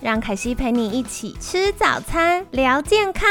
让凯西陪你一起吃早餐，聊健康。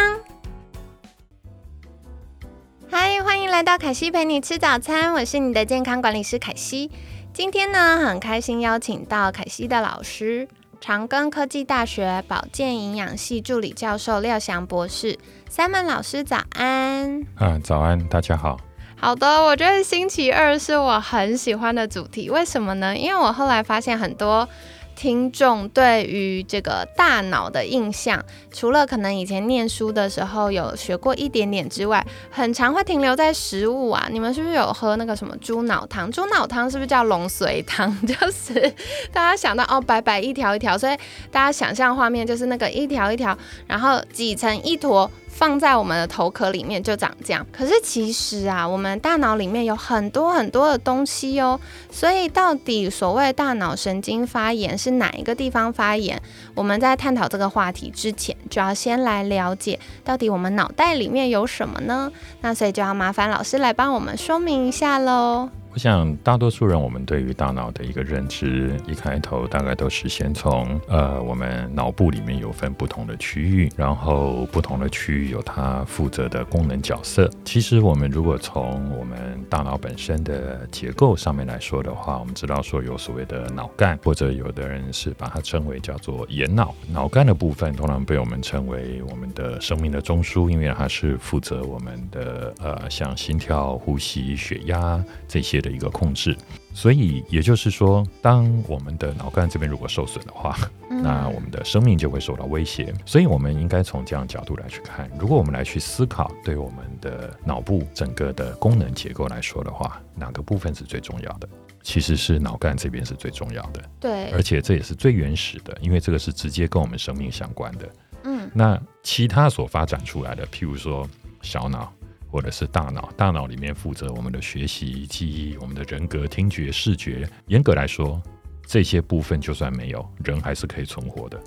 嗨，欢迎来到凯西陪你吃早餐，我是你的健康管理师凯西。今天呢，很开心邀请到凯西的老师，长庚科技大学保健营养系助理教授廖翔博士。三门老师早安。嗯，早安，大家好。好的，我觉得星期二是我很喜欢的主题，为什么呢？因为我后来发现很多。听众对于这个大脑的印象，除了可能以前念书的时候有学过一点点之外，很常会停留在食物啊。你们是不是有喝那个什么猪脑汤？猪脑汤是不是叫龙髓汤？就是大家想到哦，白白一条一条，所以大家想象画面就是那个一条一条，然后挤成一坨。放在我们的头壳里面就长这样，可是其实啊，我们大脑里面有很多很多的东西哦，所以到底所谓大脑神经发炎是哪一个地方发炎？我们在探讨这个话题之前，就要先来了解到底我们脑袋里面有什么呢？那所以就要麻烦老师来帮我们说明一下喽。我想，大多数人我们对于大脑的一个认知，一开头大概都是先从呃，我们脑部里面有分不同的区域，然后不同的区域有它负责的功能角色。其实我们如果从我们大脑本身的结构上面来说的话，我们知道说有所谓的脑干，或者有的人是把它称为叫做眼脑。脑干的部分通常被我们称为我们的生命的中枢，因为它是负责我们的呃，像心跳、呼吸、血压这些。的一个控制，所以也就是说，当我们的脑干这边如果受损的话，那我们的生命就会受到威胁。所以，我们应该从这样角度来去看。如果我们来去思考，对我们的脑部整个的功能结构来说的话，哪个部分是最重要的？其实是脑干这边是最重要的。对，而且这也是最原始的，因为这个是直接跟我们生命相关的。嗯，那其他所发展出来的，譬如说小脑。或者是大脑，大脑里面负责我们的学习、记忆、我们的人格、听觉、视觉。严格来说，这些部分就算没有，人还是可以存活的。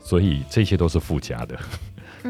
所以这些都是附加的。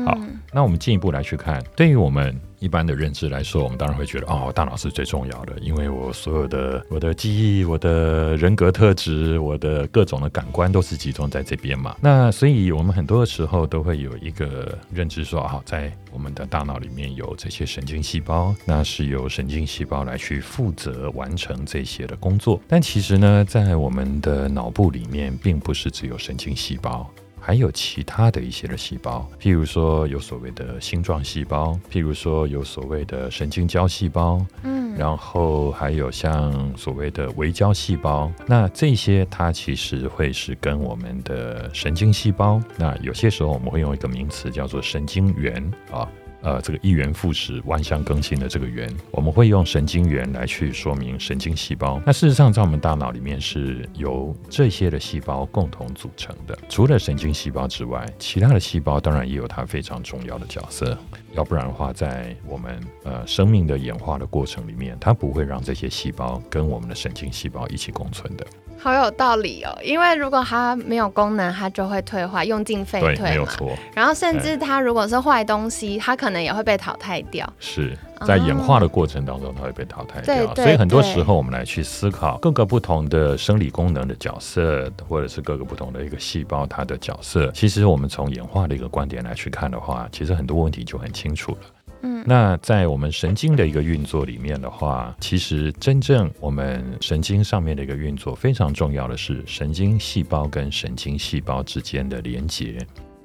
好，那我们进一步来去看，对于我们。一般的认知来说，我们当然会觉得哦，大脑是最重要的，因为我所有的我的记忆、我的人格特质、我的各种的感官都是集中在这边嘛。那所以我们很多的时候都会有一个认知说，好，在我们的大脑里面有这些神经细胞，那是由神经细胞来去负责完成这些的工作。但其实呢，在我们的脑部里面，并不是只有神经细胞。还有其他的一些的细胞，譬如说有所谓的星状细胞，譬如说有所谓的神经胶细胞，嗯，然后还有像所谓的微胶细胞，那这些它其实会是跟我们的神经细胞，那有些时候我们会用一个名词叫做神经元啊。呃，这个一元复始、万象更新的这个元，我们会用神经元来去说明神经细胞。那事实上，在我们大脑里面是由这些的细胞共同组成的。除了神经细胞之外，其他的细胞当然也有它非常重要的角色。要不然的话，在我们呃生命的演化的过程里面，它不会让这些细胞跟我们的神经细胞一起共存的。好有道理哦，因为如果它没有功能，它就会退化，用进废退嘛。没有错。然后甚至它如果是坏东西，它可能也会被淘汰掉。是在演化的过程当中，它会被淘汰掉。所以很多时候，我们来去思考各个不同的生理功能的角色，或者是各个不同的一个细胞它的角色。其实我们从演化的一个观点来去看的话，其实很多问题就很清楚了。嗯，那在我们神经的一个运作里面的话，其实真正我们神经上面的一个运作非常重要的是神经细胞跟神经细胞之间的连接。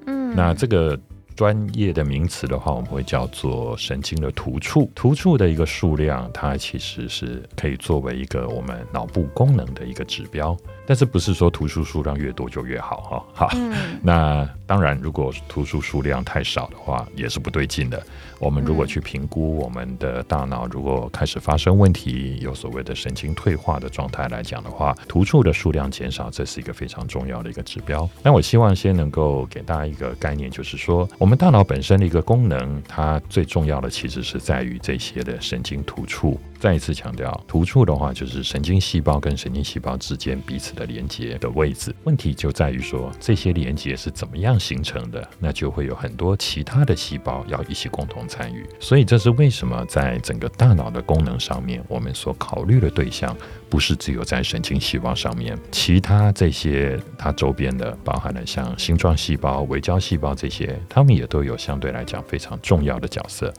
嗯，那这个专业的名词的话，我们会叫做神经的突触。突触的一个数量，它其实是可以作为一个我们脑部功能的一个指标。但是不是说突触数量越多就越好哈？好，那当然，如果突触数量太少的话，也是不对劲的。我们如果去评估我们的大脑如果开始发生问题，有所谓的神经退化的状态来讲的话，突触的数量减少，这是一个非常重要的一个指标。那我希望先能够给大家一个概念，就是说，我们大脑本身的一个功能，它最重要的其实是在于这些的神经突触。再一次强调，突触的话就是神经细胞跟神经细胞之间彼此的连接的位置。问题就在于说，这些连接是怎么样形成的？那就会有很多其他的细胞要一起共同参与。所以这是为什么在整个大脑的功能上面，我们所考虑的对象不是只有在神经细胞上面，其他这些它周边的，包含了像星状细胞、微胶细胞这些，它们也都有相对来讲非常重要的角色。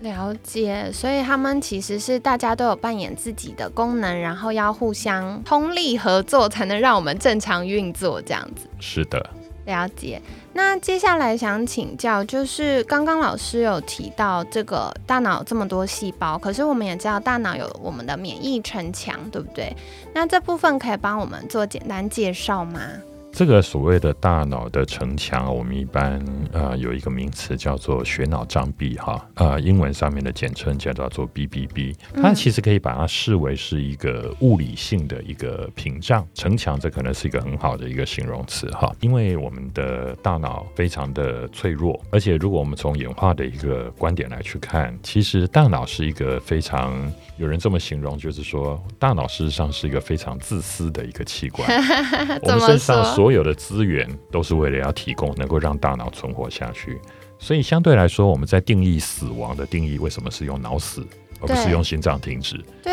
了解，所以他们其实是大家都有扮演自己的功能，然后要互相通力合作，才能让我们正常运作这样子。是的，了解。那接下来想请教，就是刚刚老师有提到这个大脑这么多细胞，可是我们也知道大脑有我们的免疫城墙，对不对？那这部分可以帮我们做简单介绍吗？这个所谓的大脑的城墙，我们一般呃有一个名词叫做血脑障壁哈，呃英文上面的简称叫做 BBB，它其实可以把它视为是一个物理性的一个屏障城墙，这可能是一个很好的一个形容词哈，因为我们的大脑非常的脆弱，而且如果我们从演化的一个观点来去看，其实大脑是一个非常有人这么形容，就是说大脑事实上是一个非常自私的一个器官，我们身上所所有的资源都是为了要提供能够让大脑存活下去，所以相对来说，我们在定义死亡的定义，为什么是用脑死？而不是用心脏停止。对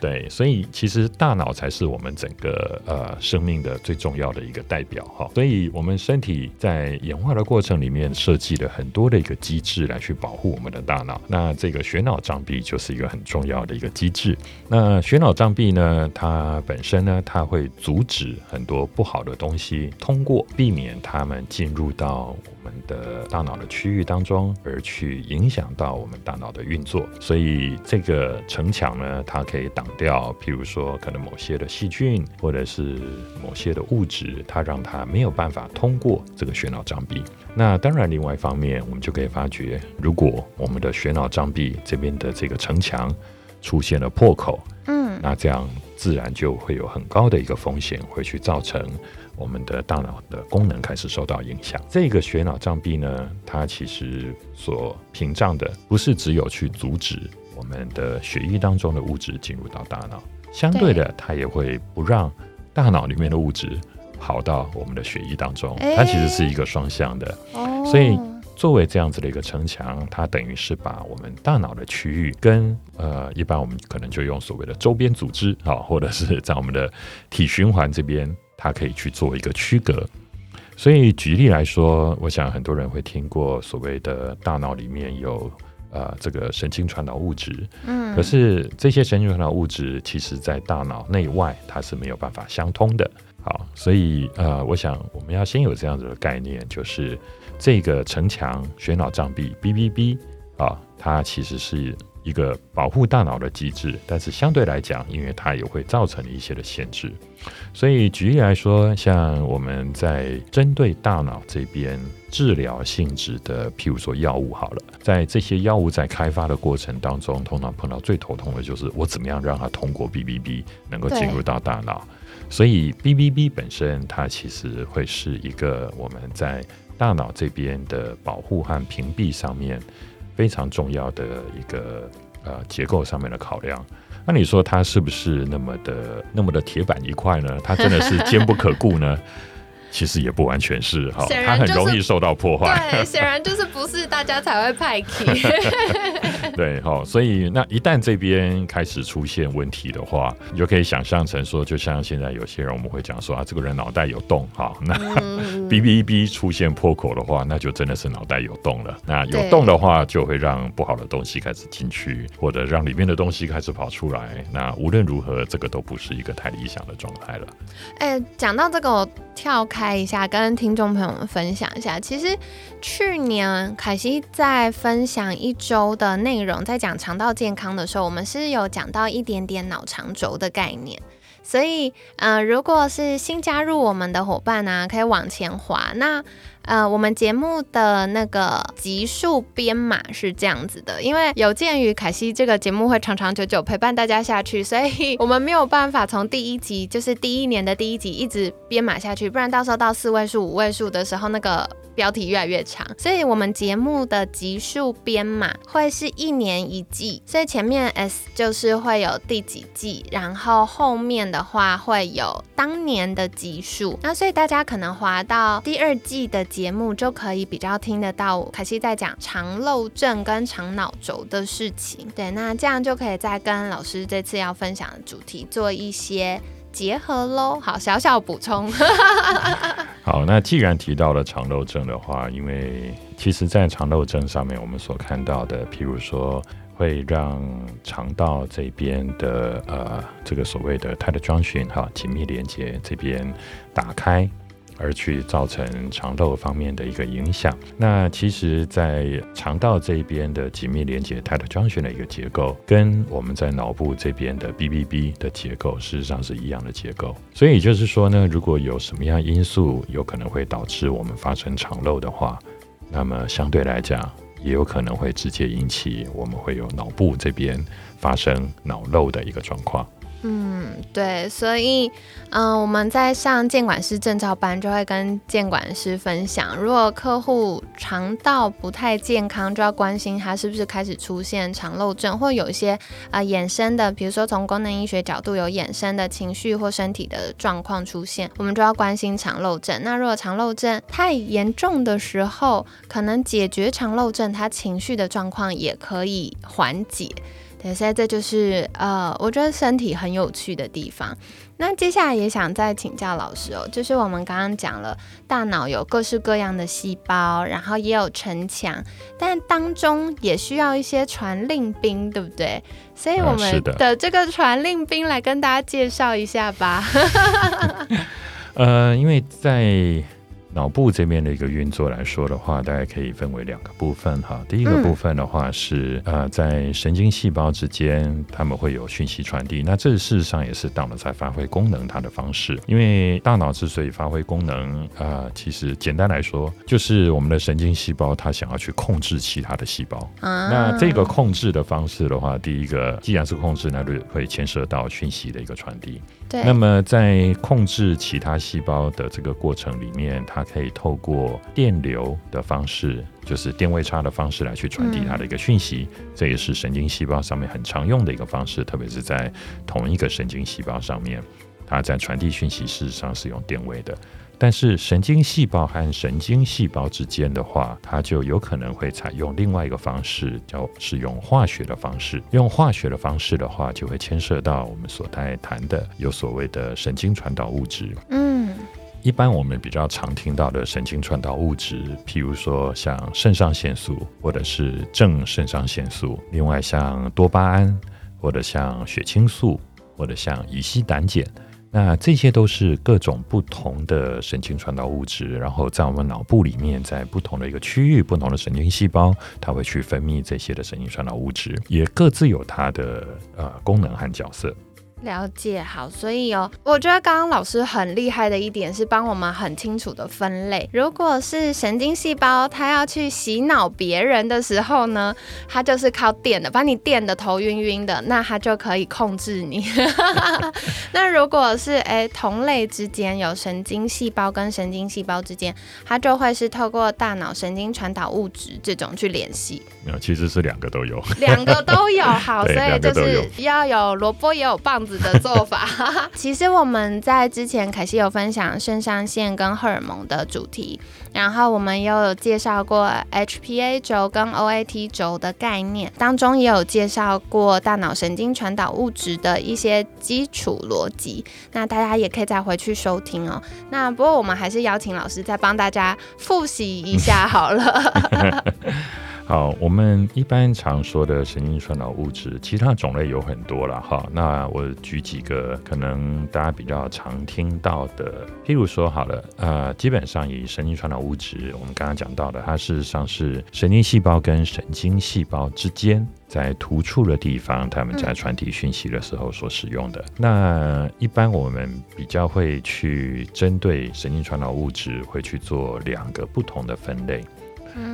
对，所以其实大脑才是我们整个呃生命的最重要的一个代表哈。所以我们身体在演化的过程里面设计了很多的一个机制来去保护我们的大脑。那这个血脑障壁就是一个很重要的一个机制。那血脑障壁呢，它本身呢，它会阻止很多不好的东西通过，避免它们进入到我们。的大脑的区域当中，而去影响到我们大脑的运作，所以这个城墙呢，它可以挡掉，譬如说可能某些的细菌或者是某些的物质，它让它没有办法通过这个血脑障壁。那当然，另外一方面，我们就可以发觉，如果我们的血脑障壁这边的这个城墙出现了破口，嗯，那这样自然就会有很高的一个风险，会去造成。我们的大脑的功能开始受到影响。这个血脑障壁呢，它其实所屏障的不是只有去阻止我们的血液当中的物质进入到大脑，相对的，它也会不让大脑里面的物质跑到我们的血液当中。它其实是一个双向的。所以，作为这样子的一个城墙，它等于是把我们大脑的区域跟呃，一般我们可能就用所谓的周边组织啊，或者是在我们的体循环这边。它可以去做一个区隔，所以举例来说，我想很多人会听过所谓的大脑里面有呃这个神经传导物质，嗯，可是这些神经传导物质其实在大脑内外它是没有办法相通的。好，所以呃，我想我们要先有这样子的概念，就是这个城墙血脑障壁 BBB 啊，它其实是。一个保护大脑的机制，但是相对来讲，因为它也会造成一些的限制，所以举例来说，像我们在针对大脑这边治疗性质的，譬如说药物好了，在这些药物在开发的过程当中，通常碰到最头痛的就是我怎么样让它通过 BBB 能够进入到大脑，所以 BBB 本身它其实会是一个我们在大脑这边的保护和屏蔽上面。非常重要的一个呃结构上面的考量，那你说它是不是那么的那么的铁板一块呢？它真的是坚不可固呢？其实也不完全是哈，它很容易受到破坏。对，显然就是不是大家才会派 key。对，好，所以那一旦这边开始出现问题的话，你就可以想象成说，就像现在有些人我们会讲说啊，这个人脑袋有洞哈，那 B B B 出现破口的话，那就真的是脑袋有洞了。那有洞的话，就会让不好的东西开始进去，或者让里面的东西开始跑出来。那无论如何，这个都不是一个太理想的状态了。哎，讲到这个。我跳开一下，跟听众朋友们分享一下。其实去年凯西在分享一周的内容，容在讲肠道健康的时候，我们是有讲到一点点脑肠轴的概念。所以，呃，如果是新加入我们的伙伴呢，可以往前滑。那呃，我们节目的那个集数编码是这样子的，因为有鉴于凯西这个节目会长长久久陪伴大家下去，所以我们没有办法从第一集，就是第一年的第一集一直编码下去，不然到时候到四位数、五位数的时候，那个。标题越来越长，所以我们节目的集数编码会是一年一季，所以前面 S 就是会有第几季，然后后面的话会有当年的集数。那所以大家可能滑到第二季的节目，就可以比较听得到凯西在讲肠漏症跟肠脑轴的事情。对，那这样就可以再跟老师这次要分享的主题做一些。结合喽，好，小小补充。好，那既然提到了肠漏症的话，因为其实，在肠漏症上面，我们所看到的，譬如说，会让肠道这边的呃，这个所谓的 tight junction 哈，紧密连接这边打开。而去造成肠道方面的一个影响。那其实，在肠道这边的紧密连接 tight junction 的一个结构，跟我们在脑部这边的 BBB 的结构，事实上是一样的结构。所以就是说呢，如果有什么样因素有可能会导致我们发生肠漏的话，那么相对来讲，也有可能会直接引起我们会有脑部这边发生脑漏的一个状况。嗯，对，所以，嗯，我们在上监管师证照班，就会跟监管师分享，如果客户肠道不太健康，就要关心他是不是开始出现肠漏症，或有一些啊衍生的，比如说从功能医学角度有衍生的情绪或身体的状况出现，我们就要关心肠漏症。那如果肠漏症太严重的时候，可能解决肠漏症，他情绪的状况也可以缓解。对，所以这就是呃，我觉得身体很有趣的地方。那接下来也想再请教老师哦，就是我们刚刚讲了，大脑有各式各样的细胞，然后也有城墙，但当中也需要一些传令兵，对不对？所以我们的这个传令兵来跟大家介绍一下吧。呃，因为在脑部这边的一个运作来说的话，大概可以分为两个部分哈。第一个部分的话是呃，在神经细胞之间，他们会有讯息传递。那这事实上也是大脑在发挥功能它的方式。因为大脑之所以发挥功能，呃，其实简单来说，就是我们的神经细胞它想要去控制其他的细胞。那这个控制的方式的话，第一个既然是控制，那就会牵涉到讯息的一个传递。那么在控制其他细胞的这个过程里面，它可以透过电流的方式，就是电位差的方式来去传递它的一个讯息，这也是神经细胞上面很常用的一个方式，特别是在同一个神经细胞上面，它在传递讯息事实上是用电位的。但是神经细胞和神经细胞之间的话，它就有可能会采用另外一个方式，叫是用化学的方式。用化学的方式的话，就会牵涉到我们所在谈的有所谓的神经传导物质。嗯。一般我们比较常听到的神经传导物质，譬如说像肾上腺素，或者是正肾上腺素；另外像多巴胺，或者像血清素，或者像乙烯胆碱，那这些都是各种不同的神经传导物质。然后在我们脑部里面，在不同的一个区域、不同的神经细胞，它会去分泌这些的神经传导物质，也各自有它的呃功能和角色。了解好，所以哦，我觉得刚刚老师很厉害的一点是帮我们很清楚的分类。如果是神经细胞，它要去洗脑别人的时候呢，它就是靠电的，把你电的头晕晕的，那它就可以控制你。那如果是哎同类之间有神经细胞跟神经细胞之间，它就会是透过大脑神经传导物质这种去联系。没有，其实是两个都有，两个都有。好，所以就是要有萝卜也有棒。的做法，其实我们在之前凯西有分享肾上腺跟荷尔蒙的主题，然后我们也有介绍过 HPA 轴跟 OAT 轴的概念，当中也有介绍过大脑神经传导物质的一些基础逻辑，那大家也可以再回去收听哦。那不过我们还是邀请老师再帮大家复习一下好了。好，我们一般常说的神经传导物质，其他种类有很多了哈。那我举几个可能大家比较常听到的，譬如说好了，呃，基本上以神经传导物质，我们刚刚讲到的，它事实上是神经细胞跟神经细胞之间在突触的地方，他们在传递讯息的时候所使用的。那一般我们比较会去针对神经传导物质，会去做两个不同的分类。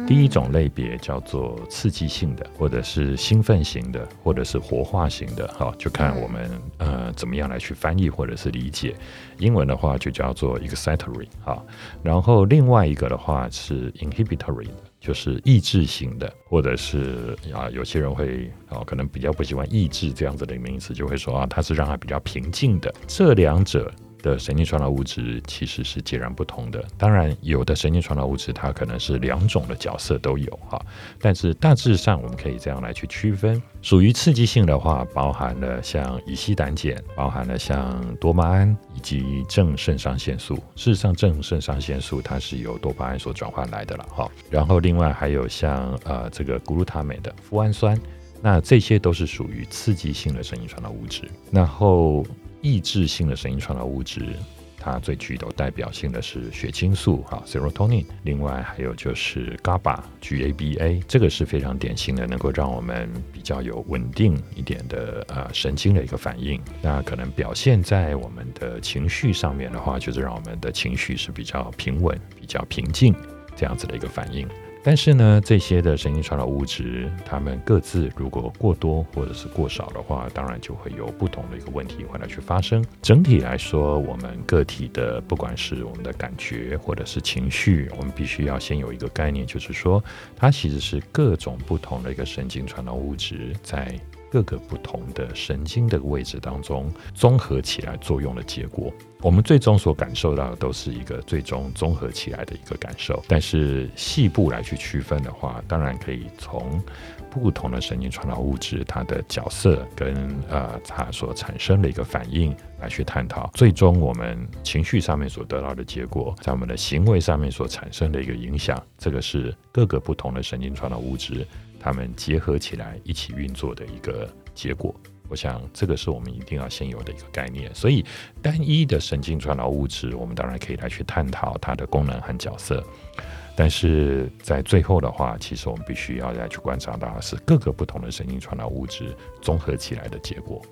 第一种类别叫做刺激性的，或者是兴奋型的，或者是活化型的，哈，就看我们呃怎么样来去翻译或者是理解。英文的话就叫做 excitatory，哈，然后另外一个的话是 inhibitory，就是抑制型的，或者是啊有些人会啊可能比较不喜欢抑制这样子的名词，就会说啊它是让它比较平静的。这两者。的神经传导物质其实是截然不同的。当然，有的神经传导物质它可能是两种的角色都有哈，但是大致上我们可以这样来去区分。属于刺激性的话，包含了像乙烯胆碱，包含了像多巴胺以及正肾上腺素。事实上，正肾上腺素它是由多巴胺所转换来的了哈。然后另外还有像呃这个谷氨镁的脯氨酸，那这些都是属于刺激性的神经传导物质。然后抑制性的神经传导物质，它最具有代表性的是血清素啊 （serotonin），另外还有就是 GABA（GABA），这个是非常典型的，能够让我们比较有稳定一点的呃神经的一个反应。那可能表现在我们的情绪上面的话，就是让我们的情绪是比较平稳、比较平静这样子的一个反应。但是呢，这些的神经传导物质，它们各自如果过多或者是过少的话，当然就会有不同的一个问题会来去发生。整体来说，我们个体的不管是我们的感觉或者是情绪，我们必须要先有一个概念，就是说它其实是各种不同的一个神经传导物质在。各个不同的神经的位置当中综合起来作用的结果，我们最终所感受到的都是一个最终综合起来的一个感受。但是细部来去区分的话，当然可以从不同的神经传导物质它的角色跟呃它所产生的一个反应来去探讨，最终我们情绪上面所得到的结果，在我们的行为上面所产生的一个影响，这个是各个不同的神经传导物质。它们结合起来一起运作的一个结果，我想这个是我们一定要先有的一个概念。所以，单一的神经传导物质，我们当然可以来去探讨它的功能和角色，但是在最后的话，其实我们必须要再去观察到的是各个不同的神经传导物质综合起来的结果。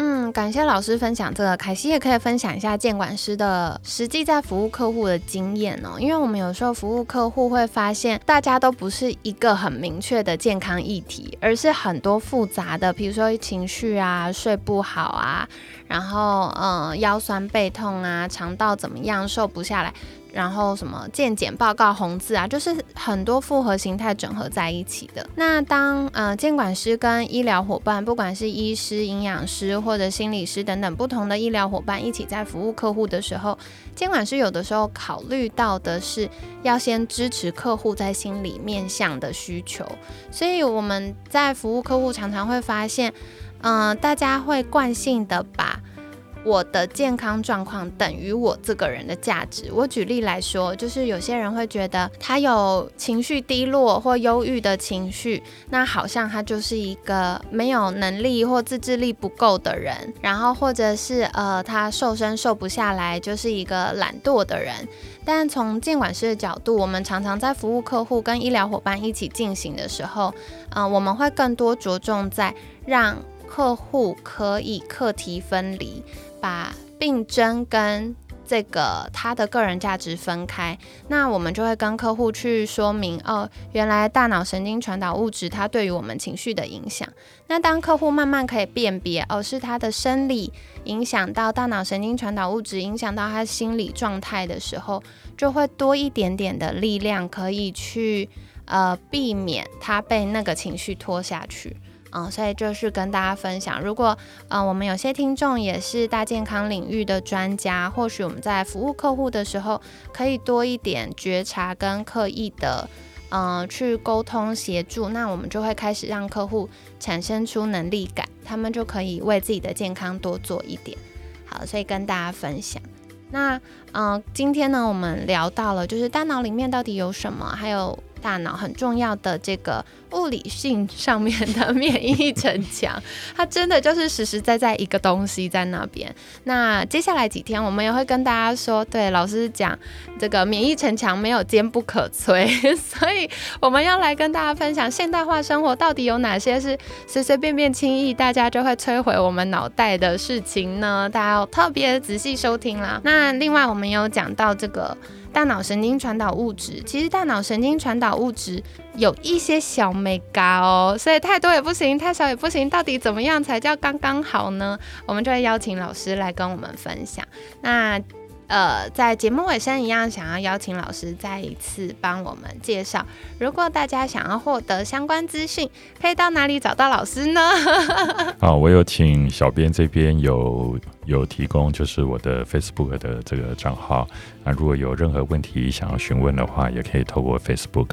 嗯，感谢老师分享这个。凯西也可以分享一下监管师的实际在服务客户的经验哦。因为我们有时候服务客户会发现，大家都不是一个很明确的健康议题，而是很多复杂的，比如说情绪啊、睡不好啊，然后嗯腰酸背痛啊、肠道怎么样瘦不下来。然后什么健检报告红字啊，就是很多复合形态整合在一起的。那当呃监管师跟医疗伙伴，不管是医师、营养师或者心理师等等不同的医疗伙伴一起在服务客户的时候，监管师有的时候考虑到的是要先支持客户在心理面向的需求。所以我们在服务客户常常会发现，嗯，大家会惯性的把。我的健康状况等于我这个人的价值。我举例来说，就是有些人会觉得他有情绪低落或忧郁的情绪，那好像他就是一个没有能力或自制力不够的人，然后或者是呃他瘦身瘦不下来，就是一个懒惰的人。但从监管师的角度，我们常常在服务客户跟医疗伙伴一起进行的时候，嗯，我们会更多着重在让客户可以课题分离。把病症跟这个他的个人价值分开，那我们就会跟客户去说明哦，原来大脑神经传导物质它对于我们情绪的影响。那当客户慢慢可以辨别哦，是他的生理影响到大脑神经传导物质，影响到他心理状态的时候，就会多一点点的力量可以去呃避免他被那个情绪拖下去。嗯，所以就是跟大家分享，如果嗯我们有些听众也是大健康领域的专家，或许我们在服务客户的时候，可以多一点觉察跟刻意的嗯去沟通协助，那我们就会开始让客户产生出能力感，他们就可以为自己的健康多做一点。好，所以跟大家分享。那嗯，今天呢，我们聊到了就是大脑里面到底有什么，还有大脑很重要的这个物理性上面的免疫城墙，它真的就是实实在在一个东西在那边。那接下来几天我们也会跟大家说，对老师讲这个免疫城墙没有坚不可摧，所以我们要来跟大家分享现代化生活到底有哪些是随随便便轻易大家就会摧毁我们脑袋的事情呢？大家要特别仔细收听啦。那另外我们有讲到这个。大脑神经传导物质，其实大脑神经传导物质有一些小美嘎哦，所以太多也不行，太少也不行，到底怎么样才叫刚刚好呢？我们就会邀请老师来跟我们分享。那。呃，在节目尾声一样，想要邀请老师再一次帮我们介绍。如果大家想要获得相关资讯，可以到哪里找到老师呢？啊，我有请小编这边有有提供，就是我的 Facebook 的这个账号。那如果有任何问题想要询问的话，也可以透过 Facebook。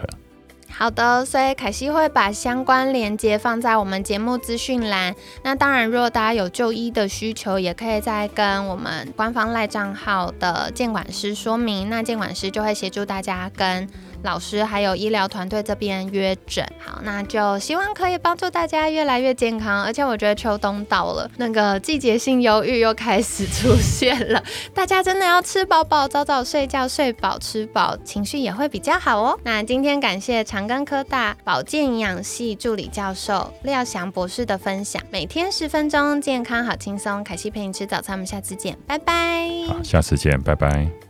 好的，所以凯西会把相关链接放在我们节目资讯栏。那当然，如果大家有就医的需求，也可以再跟我们官方赖账号的监管师说明，那监管师就会协助大家跟。老师还有医疗团队这边约诊，好，那就希望可以帮助大家越来越健康。而且我觉得秋冬到了，那个季节性忧郁又开始出现了，大家真的要吃饱饱，早早睡觉，睡饱吃饱，情绪也会比较好哦。那今天感谢长庚科大保健营养系助理教授廖翔博士的分享，每天十分钟，健康好轻松。凯西陪你吃早餐，我们下次见，拜拜。好，下次见，拜拜。